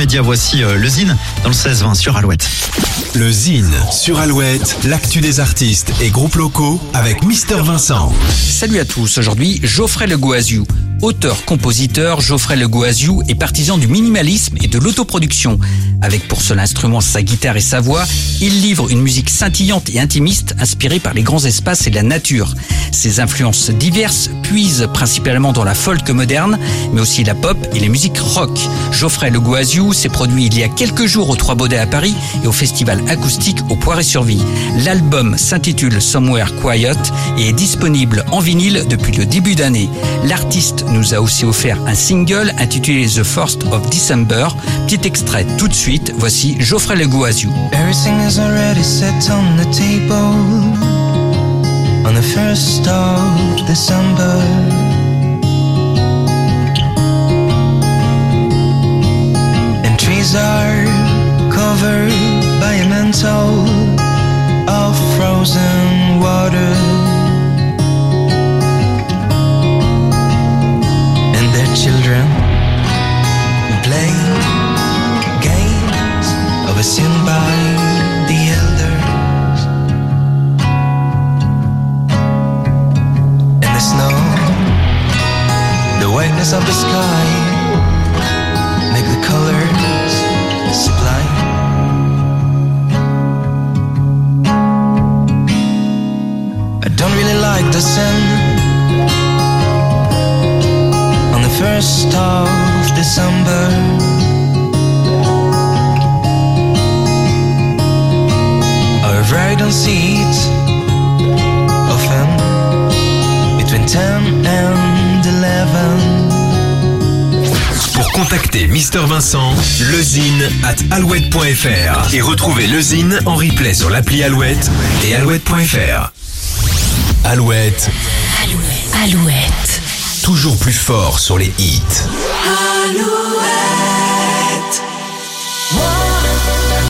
immédiat. Voici euh, le Zine dans le 16-20 sur Alouette. Le Zine sur Alouette, l'actu des artistes et groupes locaux avec Mister Vincent. Salut à tous, aujourd'hui Geoffrey Le Goaziou. Auteur-compositeur, Geoffrey Le Goaziou est partisan du minimalisme et de l'autoproduction. Avec pour seul instrument sa guitare et sa voix, il livre une musique scintillante et intimiste inspirée par les grands espaces et la nature. Ses influences diverses puisent principalement dans la folk moderne, mais aussi la pop et les musiques rock. Geoffrey Le Goaziou s'est produit il y a quelques jours au Trois Baudets à Paris et au festival acoustique au Poiré-sur-Vie. L'album s'intitule Somewhere Quiet et est disponible en vinyle depuis le début d'année. L'artiste nous a aussi offert un single intitulé The First of December. Petit extrait tout de suite, voici Geoffrey Le Goaziou. Everything is already set on the table on the first of December. And trees are covered by a mantle play games overseen by the elders. And the snow, the whiteness of the sky, make the colors sublime. I don't really like the sun on the first of December. However, I don't see it often between 10 and 11. Pour contacter Mister Vincent, lezine at alouette.fr et retrouver lezine en replay sur l'appli Alouette et alouette.fr. Alouette, Alouette toujours plus fort sur les hits.